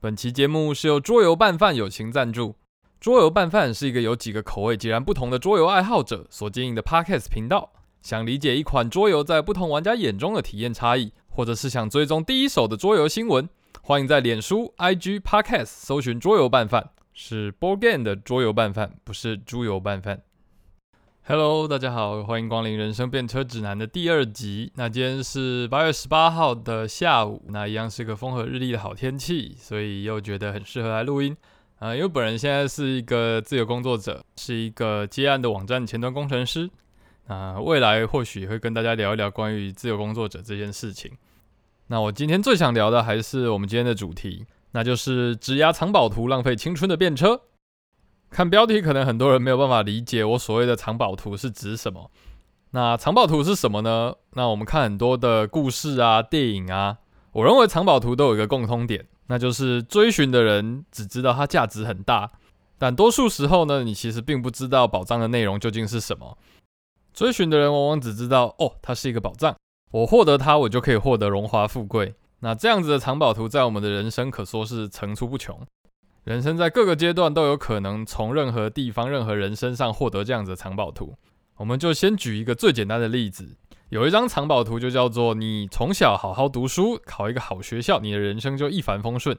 本期节目是由桌游拌饭友情赞助。桌游拌饭是一个由几个口味截然不同的桌游爱好者所经营的 Podcast 频道。想理解一款桌游在不同玩家眼中的体验差异，或者是想追踪第一手的桌游新闻，欢迎在脸书、IG、Podcast 搜寻“桌游拌饭”，是 Board Game 的桌游拌饭，不是猪油拌饭。Hello，大家好，欢迎光临《人生变车指南》的第二集。那今天是八月十八号的下午，那一样是个风和日丽的好天气，所以又觉得很适合来录音。啊，因为本人现在是一个自由工作者，是一个接案的网站前端工程师。啊，未来或许会跟大家聊一聊关于自由工作者这件事情。那我今天最想聊的还是我们今天的主题，那就是质押藏宝图浪费青春的便车。看标题，可能很多人没有办法理解我所谓的藏宝图是指什么。那藏宝图是什么呢？那我们看很多的故事啊、电影啊，我认为藏宝图都有一个共通点，那就是追寻的人只知道它价值很大，但多数时候呢，你其实并不知道宝藏的内容究竟是什么。追寻的人往往只知道，哦，它是一个宝藏，我获得它，我就可以获得荣华富贵。那这样子的藏宝图，在我们的人生可说是层出不穷。人生在各个阶段都有可能从任何地方、任何人身上获得这样子的藏宝图。我们就先举一个最简单的例子，有一张藏宝图就叫做你从小好好读书，考一个好学校，你的人生就一帆风顺。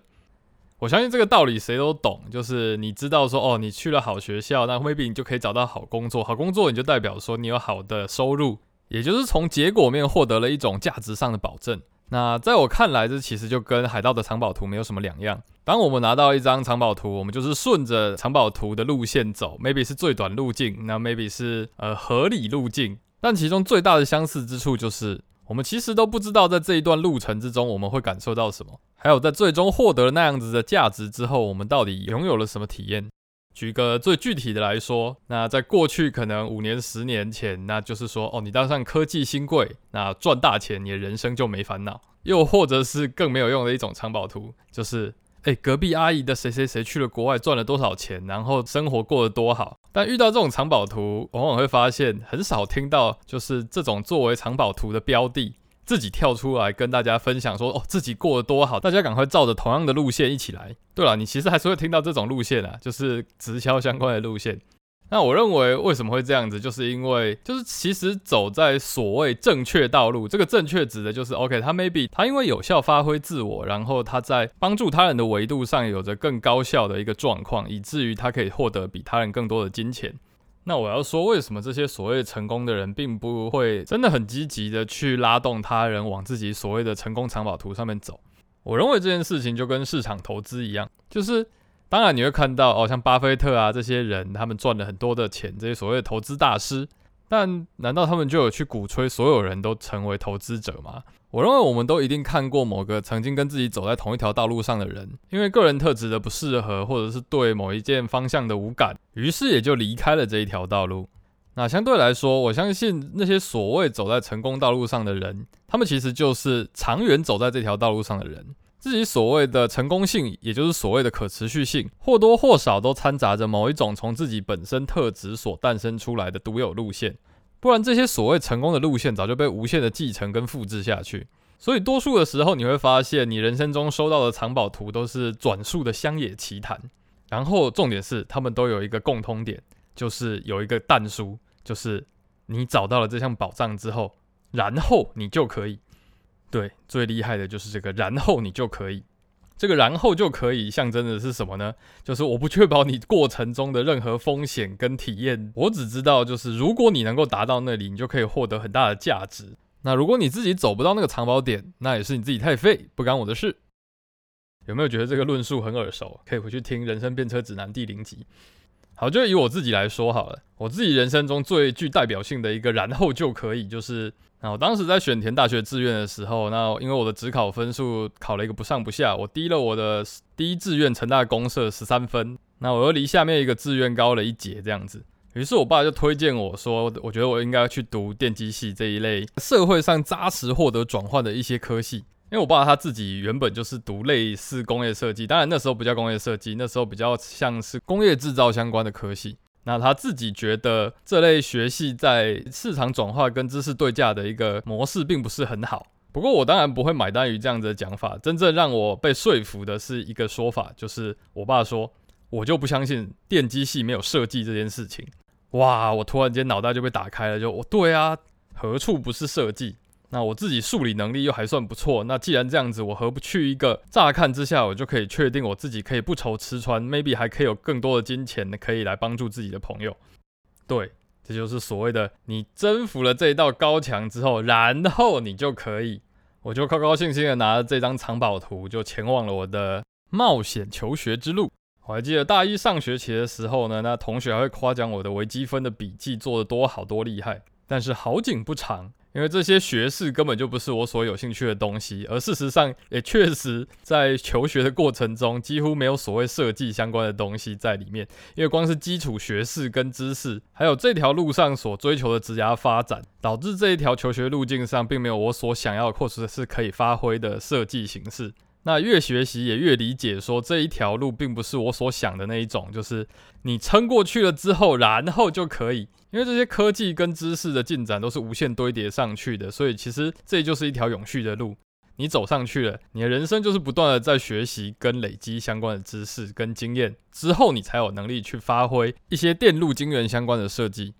我相信这个道理谁都懂，就是你知道说，哦，你去了好学校，那 maybe 你就可以找到好工作，好工作你就代表说你有好的收入，也就是从结果面获得了一种价值上的保证。那在我看来，这其实就跟海盗的藏宝图没有什么两样。当我们拿到一张藏宝图，我们就是顺着藏宝图的路线走，maybe 是最短路径，那 maybe 是呃合理路径。但其中最大的相似之处就是，我们其实都不知道在这一段路程之中我们会感受到什么，还有在最终获得了那样子的价值之后，我们到底拥有了什么体验。举个最具体的来说，那在过去可能五年、十年前，那就是说，哦，你当上科技新贵，那赚大钱，你的人生就没烦恼；又或者是更没有用的一种藏宝图，就是，哎，隔壁阿姨的谁谁谁去了国外赚了多少钱，然后生活过得多好。但遇到这种藏宝图，往往会发现很少听到，就是这种作为藏宝图的标的。自己跳出来跟大家分享说哦，自己过得多好，大家赶快照着同样的路线一起来。对了，你其实还是会听到这种路线啊，就是直销相关的路线。那我认为为什么会这样子，就是因为就是其实走在所谓正确道路，这个正确指的就是 OK，他 maybe 他因为有效发挥自我，然后他在帮助他人的维度上有着更高效的一个状况，以至于他可以获得比他人更多的金钱。那我要说，为什么这些所谓成功的人，并不会真的很积极的去拉动他人往自己所谓的成功藏宝图上面走？我认为这件事情就跟市场投资一样，就是当然你会看到，哦，像巴菲特啊这些人，他们赚了很多的钱，这些所谓的投资大师。但难道他们就有去鼓吹所有人都成为投资者吗？我认为我们都一定看过某个曾经跟自己走在同一条道路上的人，因为个人特质的不适合，或者是对某一件方向的无感，于是也就离开了这一条道路。那相对来说，我相信那些所谓走在成功道路上的人，他们其实就是长远走在这条道路上的人。自己所谓的成功性，也就是所谓的可持续性，或多或少都掺杂着某一种从自己本身特质所诞生出来的独有路线。不然，这些所谓成功的路线早就被无限的继承跟复制下去。所以，多数的时候你会发现，你人生中收到的藏宝图都是转述的乡野奇谈。然后，重点是他们都有一个共通点，就是有一个弹书，就是你找到了这项宝藏之后，然后你就可以。对，最厉害的就是这个，然后你就可以，这个然后就可以象征的是什么呢？就是我不确保你过程中的任何风险跟体验，我只知道就是如果你能够达到那里，你就可以获得很大的价值。那如果你自己走不到那个藏宝点，那也是你自己太废，不干我的事。有没有觉得这个论述很耳熟？可以回去听《人生变车指南》第零集。好，就以我自己来说好了，我自己人生中最具代表性的一个然后就可以就是。那我当时在选填大学志愿的时候，那因为我的职考分数考了一个不上不下，我低了我的第一志愿成大公社十三分，那我又离下面一个志愿高了一截这样子。于是我爸就推荐我说，我觉得我应该去读电机系这一类社会上扎实获得转换的一些科系，因为我爸他自己原本就是读类似工业设计，当然那时候不叫工业设计，那时候比较像是工业制造相关的科系。那他自己觉得这类学系在市场转化跟知识对价的一个模式并不是很好，不过我当然不会买单于这样子的讲法。真正让我被说服的是一个说法，就是我爸说，我就不相信电机系没有设计这件事情。哇！我突然间脑袋就被打开了，就我对啊，何处不是设计？那我自己数理能力又还算不错，那既然这样子，我何不去一个乍看之下我就可以确定我自己可以不愁吃穿，maybe 还可以有更多的金钱可以来帮助自己的朋友？对，这就是所谓的你征服了这一道高墙之后，然后你就可以，我就高高兴兴的拿着这张藏宝图，就前往了我的冒险求学之路。我还记得大一上学期的时候呢，那同学还会夸奖我的微积分的笔记做得多好多厉害，但是好景不长。因为这些学士根本就不是我所有兴趣的东西，而事实上也确实在求学的过程中几乎没有所谓设计相关的东西在里面。因为光是基础学士跟知识，还有这条路上所追求的职涯发展，导致这一条求学路径上并没有我所想要或者是可以发挥的设计形式。那越学习也越理解，说这一条路并不是我所想的那一种，就是你撑过去了之后，然后就可以。因为这些科技跟知识的进展都是无限堆叠上去的，所以其实这就是一条永续的路。你走上去了，你的人生就是不断的在学习跟累积相关的知识跟经验，之后你才有能力去发挥一些电路晶圆相关的设计。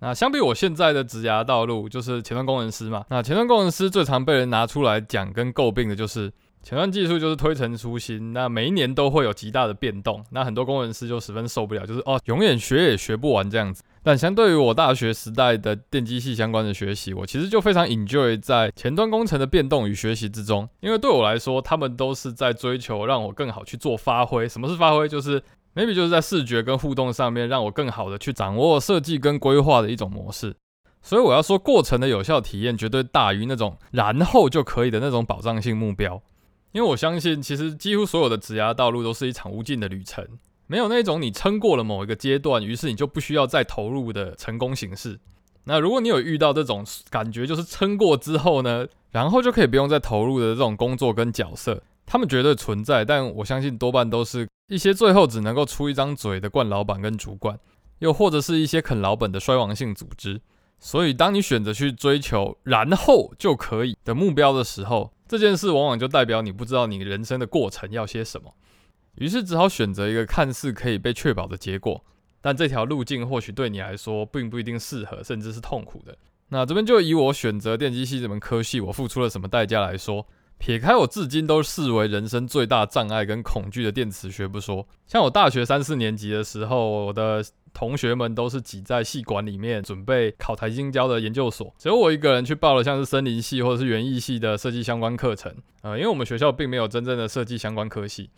那相比我现在的职涯道路，就是前端工程师嘛。那前端工程师最常被人拿出来讲跟诟病的就是。前端技术就是推陈出新，那每一年都会有极大的变动，那很多工程师就十分受不了，就是哦，永远学也学不完这样子。但相对于我大学时代的电机系相关的学习，我其实就非常 enjoy 在前端工程的变动与学习之中，因为对我来说，他们都是在追求让我更好去做发挥。什么是发挥？就是 maybe 就是在视觉跟互动上面，让我更好的去掌握设计跟规划的一种模式。所以我要说，过程的有效体验绝对大于那种然后就可以的那种保障性目标。因为我相信，其实几乎所有的职涯道路都是一场无尽的旅程，没有那种你撑过了某一个阶段，于是你就不需要再投入的成功形式。那如果你有遇到这种感觉，就是撑过之后呢，然后就可以不用再投入的这种工作跟角色，他们绝对存在，但我相信多半都是一些最后只能够出一张嘴的惯老板跟主管，又或者是一些啃老本的衰亡性组织。所以，当你选择去追求然后就可以的目标的时候，这件事往往就代表你不知道你人生的过程要些什么，于是只好选择一个看似可以被确保的结果，但这条路径或许对你来说并不一定适合，甚至是痛苦的。那这边就以我选择电机系这门科系，我付出了什么代价来说，撇开我至今都视为人生最大障碍跟恐惧的电磁学不说，像我大学三四年级的时候，我的。同学们都是挤在系馆里面准备考台金交的研究所，只有我一个人去报了像是森林系或者是园艺系的设计相关课程。呃，因为我们学校并没有真正的设计相关科系。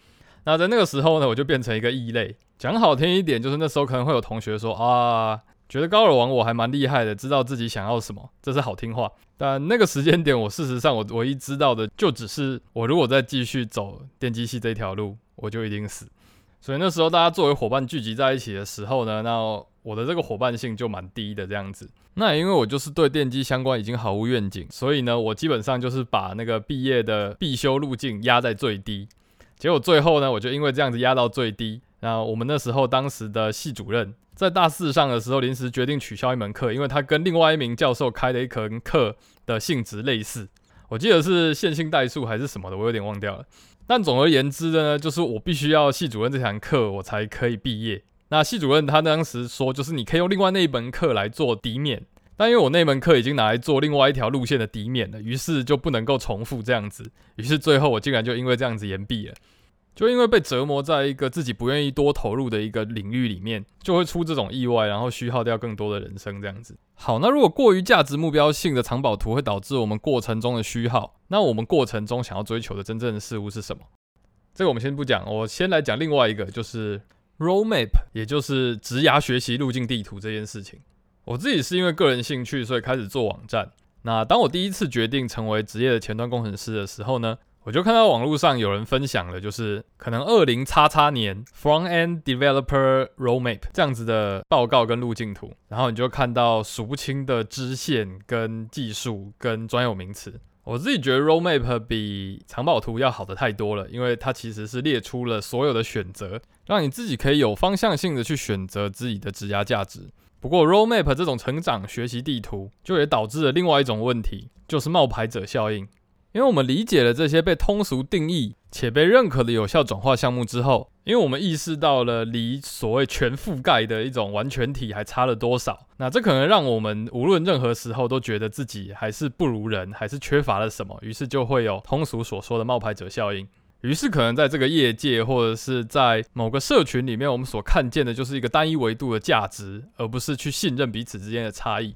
那在那个时候呢，我就变成一个异类。讲好听一点，就是那时候可能会有同学说啊，觉得高尔王我还蛮厉害的，知道自己想要什么，这是好听话。但那个时间点，我事实上我唯一知道的就只是，我如果再继续走电机系这条路，我就一定死。所以那时候大家作为伙伴聚集在一起的时候呢，那我的这个伙伴性就蛮低的这样子。那因为我就是对电机相关已经毫无愿景，所以呢，我基本上就是把那个毕业的必修路径压在最低。结果最后呢，我就因为这样子压到最低。那我们那时候当时的系主任在大四上的时候临时决定取消一门课，因为他跟另外一名教授开的一门课的性质类似，我记得是线性代数还是什么的，我有点忘掉了。但总而言之的呢，就是我必须要系主任这堂课，我才可以毕业。那系主任他当时说，就是你可以用另外那一门课来做底面，但因为我那门课已经拿来做另外一条路线的底面了，于是就不能够重复这样子。于是最后我竟然就因为这样子延毕了。就因为被折磨在一个自己不愿意多投入的一个领域里面，就会出这种意外，然后虚耗掉更多的人生这样子。好，那如果过于价值目标性的藏宝图会导致我们过程中的虚耗，那我们过程中想要追求的真正的事物是什么？这个我们先不讲，我先来讲另外一个，就是 roadmap，也就是职涯学习路径地图这件事情。我自己是因为个人兴趣，所以开始做网站。那当我第一次决定成为职业的前端工程师的时候呢？我就看到网络上有人分享了，就是可能二零叉叉年 Front End Developer Roadmap 这样子的报告跟路径图，然后你就看到数不清的支线跟技术跟专有名词。我自己觉得 Roadmap 比藏宝图要好的太多了，因为它其实是列出了所有的选择，让你自己可以有方向性的去选择自己的职涯价值。不过 Roadmap 这种成长学习地图，就也导致了另外一种问题。就是冒牌者效应。因为我们理解了这些被通俗定义且被认可的有效转化项目之后，因为我们意识到了离所谓全覆盖的一种完全体还差了多少，那这可能让我们无论任何时候都觉得自己还是不如人，还是缺乏了什么，于是就会有通俗所说的冒牌者效应。于是可能在这个业界或者是在某个社群里面，我们所看见的就是一个单一维度的价值，而不是去信任彼此之间的差异。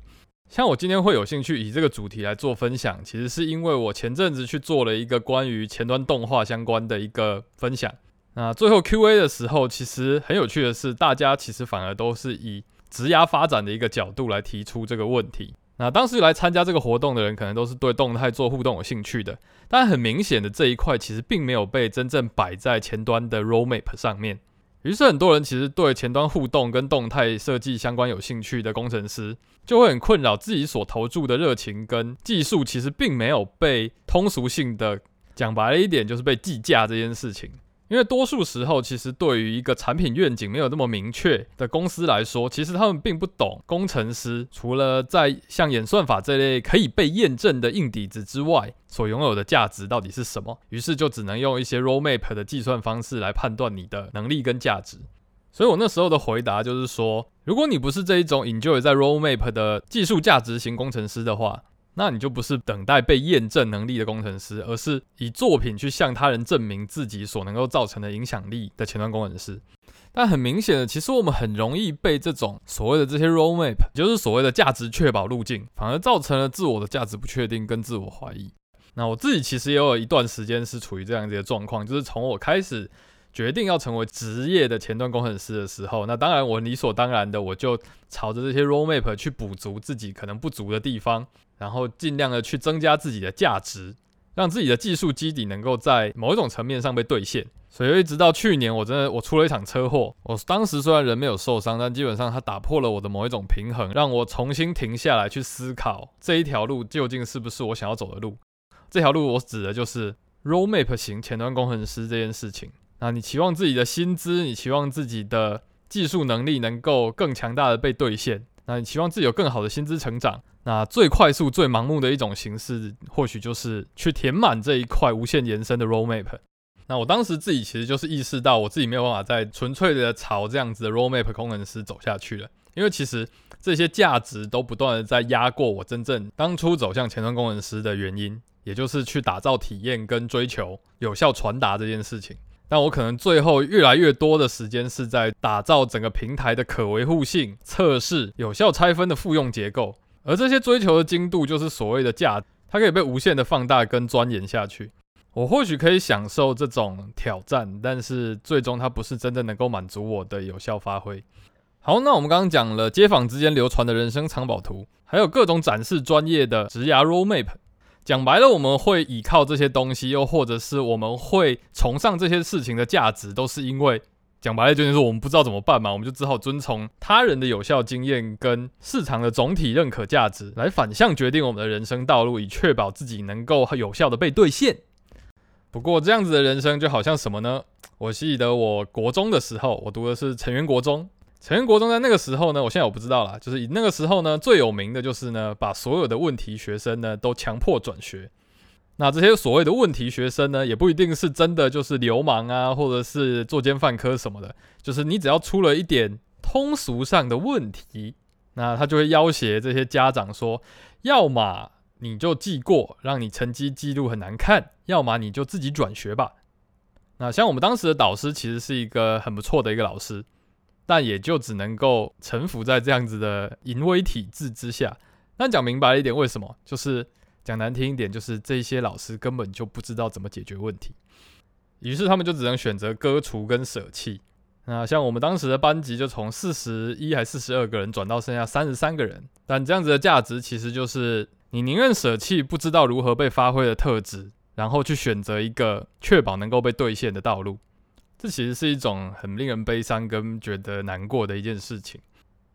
像我今天会有兴趣以这个主题来做分享，其实是因为我前阵子去做了一个关于前端动画相关的一个分享。那最后 Q&A 的时候，其实很有趣的是，大家其实反而都是以职涯发展的一个角度来提出这个问题。那当时来参加这个活动的人，可能都是对动态做互动有兴趣的，但很明显的这一块其实并没有被真正摆在前端的 roadmap 上面。于是很多人其实对前端互动跟动态设计相关有兴趣的工程师，就会很困扰自己所投注的热情跟技术，其实并没有被通俗性的讲白了一点，就是被计价这件事情。因为多数时候，其实对于一个产品愿景没有那么明确的公司来说，其实他们并不懂工程师除了在像演算法这类可以被验证的硬底子之外，所拥有的价值到底是什么。于是就只能用一些 roadmap 的计算方式来判断你的能力跟价值。所以我那时候的回答就是说，如果你不是这一种 enjoy 在 roadmap 的技术价值型工程师的话，那你就不是等待被验证能力的工程师，而是以作品去向他人证明自己所能够造成的影响力的前端工程师。但很明显的，其实我们很容易被这种所谓的这些 roadmap，就是所谓的价值确保路径，反而造成了自我的价值不确定跟自我怀疑。那我自己其实也有一段时间是处于这样子的状况，就是从我开始。决定要成为职业的前端工程师的时候，那当然我理所当然的我就朝着这些 roadmap 去补足自己可能不足的地方，然后尽量的去增加自己的价值，让自己的技术基底能够在某一种层面上被兑现。所以一直到去年，我真的我出了一场车祸，我当时虽然人没有受伤，但基本上它打破了我的某一种平衡，让我重新停下来去思考这一条路究竟是不是我想要走的路。这条路我指的就是 roadmap 型前端工程师这件事情。那你期望自己的薪资，你期望自己的技术能力能够更强大的被兑现，那你期望自己有更好的薪资成长，那最快速、最盲目的一种形式，或许就是去填满这一块无限延伸的 roadmap。那我当时自己其实就是意识到，我自己没有办法再纯粹的朝这样子的 roadmap 工程师走下去了，因为其实这些价值都不断的在压过我真正当初走向前端工程师的原因，也就是去打造体验跟追求有效传达这件事情。但我可能最后越来越多的时间是在打造整个平台的可维护性、测试、有效拆分的复用结构，而这些追求的精度就是所谓的价，它可以被无限的放大跟钻研下去。我或许可以享受这种挑战，但是最终它不是真的能够满足我的有效发挥。好，那我们刚刚讲了街坊之间流传的人生藏宝图，还有各种展示专业的职涯 roadmap。讲白了，我们会依靠这些东西，又或者是我们会崇尚这些事情的价值，都是因为讲白了，就是我们不知道怎么办嘛，我们就只好遵从他人的有效经验跟市场的总体认可价值，来反向决定我们的人生道路，以确保自己能够有效的被兑现。不过这样子的人生就好像什么呢？我记得我国中的时候，我读的是成员国中。成人国中在那个时候呢，我现在我不知道啦，就是那个时候呢最有名的就是呢，把所有的问题学生呢都强迫转学。那这些所谓的问题学生呢，也不一定是真的就是流氓啊，或者是作奸犯科什么的，就是你只要出了一点通俗上的问题，那他就会要挟这些家长说，要么你就记过，让你成绩记录很难看，要么你就自己转学吧。那像我们当时的导师其实是一个很不错的一个老师。但也就只能够臣服在这样子的淫威体制之下。但讲明白一点，为什么？就是讲难听一点，就是这些老师根本就不知道怎么解决问题，于是他们就只能选择割除跟舍弃。那像我们当时的班级，就从四十一还四十二个人转到剩下三十三个人。但这样子的价值，其实就是你宁愿舍弃不知道如何被发挥的特质，然后去选择一个确保能够被兑现的道路。这其实是一种很令人悲伤跟觉得难过的一件事情。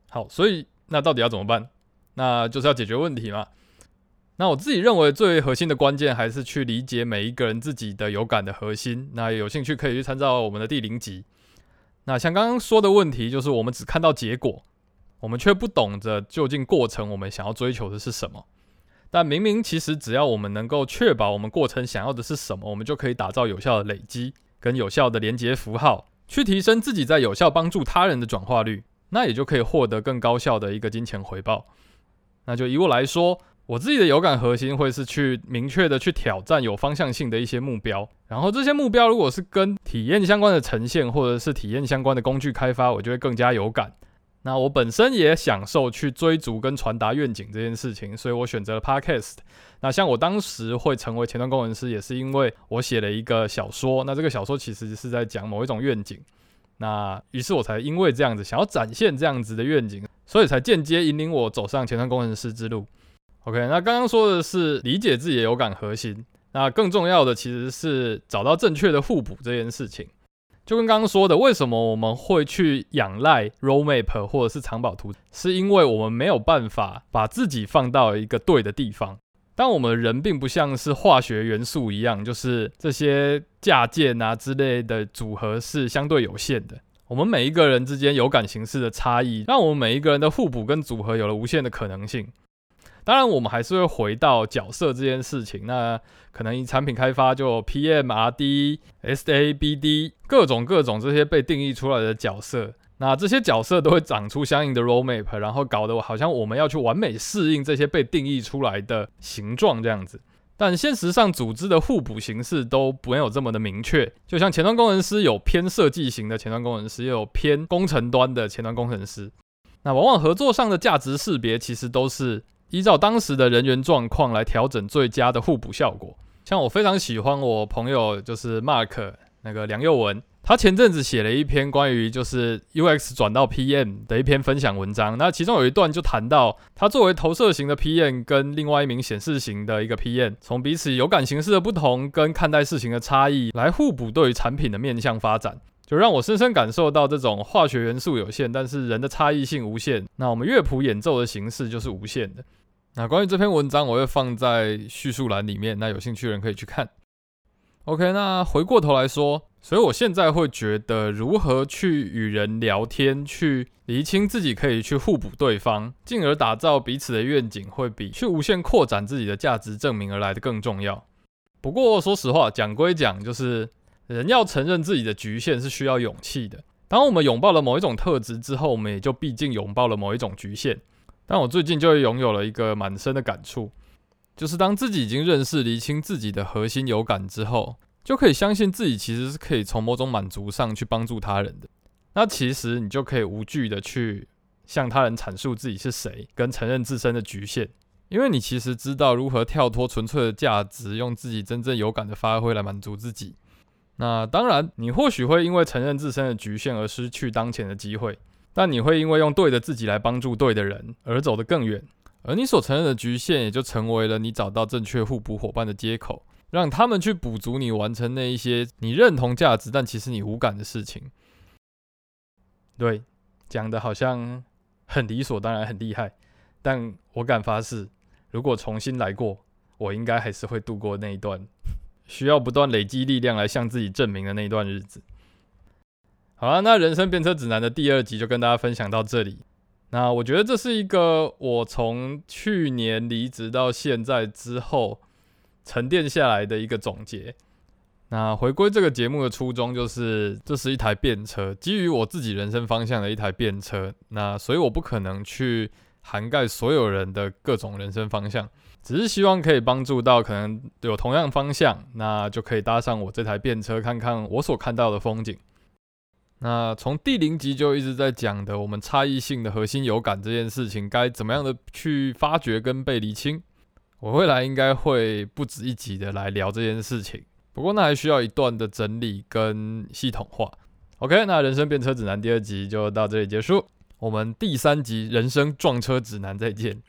好，所以那到底要怎么办？那就是要解决问题嘛。那我自己认为最核心的关键还是去理解每一个人自己的有感的核心。那有兴趣可以去参照我们的第零集。那像刚刚说的问题，就是我们只看到结果，我们却不懂得究竟过程我们想要追求的是什么。但明明其实只要我们能够确保我们过程想要的是什么，我们就可以打造有效的累积跟有效的连接符号，去提升自己在有效帮助他人的转化率，那也就可以获得更高效的一个金钱回报。那就以我来说，我自己的有感核心会是去明确的去挑战有方向性的一些目标，然后这些目标如果是跟体验相关的呈现，或者是体验相关的工具开发，我就会更加有感。那我本身也享受去追逐跟传达愿景这件事情，所以我选择了 podcast。那像我当时会成为前端工程师，也是因为我写了一个小说。那这个小说其实是在讲某一种愿景。那于是我才因为这样子想要展现这样子的愿景，所以才间接引领我走上前端工程师之路。OK，那刚刚说的是理解自己的有感核心，那更重要的其实是找到正确的互补这件事情。就跟刚刚说的，为什么我们会去仰赖 roadmap 或者是藏宝图，是因为我们没有办法把自己放到一个对的地方。但我们人并不像是化学元素一样，就是这些价键啊之类的组合是相对有限的。我们每一个人之间有感形式的差异，让我们每一个人的互补跟组合有了无限的可能性。当然，我们还是会回到角色这件事情。那可能产品开发就 P M R D S A B D 各种各种这些被定义出来的角色，那这些角色都会长出相应的 roadmap，然后搞得好像我们要去完美适应这些被定义出来的形状这样子。但现实上，组织的互补形式都没有这么的明确。就像前端工程师有偏设计型的前端工程师，也有偏工程端的前端工程师。那往往合作上的价值识别其实都是。依照当时的人员状况来调整最佳的互补效果。像我非常喜欢我朋友就是 Mark 那个梁佑文，他前阵子写了一篇关于就是 UX 转到 PM 的一篇分享文章。那其中有一段就谈到，他作为投射型的 PM 跟另外一名显示型的一个 PM，从彼此有感形式的不同跟看待事情的差异来互补对于产品的面向发展。就让我深深感受到这种化学元素有限，但是人的差异性无限。那我们乐谱演奏的形式就是无限的。那关于这篇文章，我会放在叙述栏里面，那有兴趣的人可以去看。OK，那回过头来说，所以我现在会觉得，如何去与人聊天，去厘清自己可以去互补对方，进而打造彼此的愿景，会比去无限扩展自己的价值证明而来的更重要。不过说实话，讲归讲，就是。人要承认自己的局限是需要勇气的。当我们拥抱了某一种特质之后，我们也就毕竟拥抱了某一种局限。但我最近就拥有了一个蛮深的感触，就是当自己已经认识、厘清自己的核心有感之后，就可以相信自己其实是可以从某种满足上去帮助他人的。那其实你就可以无惧的去向他人阐述自己是谁，跟承认自身的局限，因为你其实知道如何跳脱纯粹的价值，用自己真正有感的发挥来满足自己。那当然，你或许会因为承认自身的局限而失去当前的机会，但你会因为用对的自己来帮助对的人而走得更远。而你所承认的局限，也就成为了你找到正确互补伙伴的接口，让他们去补足你完成那一些你认同价值但其实你无感的事情。对，讲的好像很理所当然、很厉害，但我敢发誓，如果重新来过，我应该还是会度过那一段。需要不断累积力量来向自己证明的那一段日子。好了，那人生变车指南的第二集就跟大家分享到这里。那我觉得这是一个我从去年离职到现在之后沉淀下来的一个总结。那回归这个节目的初衷就是，这是一台便车，基于我自己人生方向的一台便车。那所以我不可能去涵盖所有人的各种人生方向。只是希望可以帮助到可能有同样方向，那就可以搭上我这台便车，看看我所看到的风景。那从第零集就一直在讲的，我们差异性的核心有感这件事情，该怎么样的去发掘跟被厘清？我未来应该会不止一集的来聊这件事情。不过那还需要一段的整理跟系统化。OK，那人生变车指南第二集就到这里结束，我们第三集人生撞车指南再见。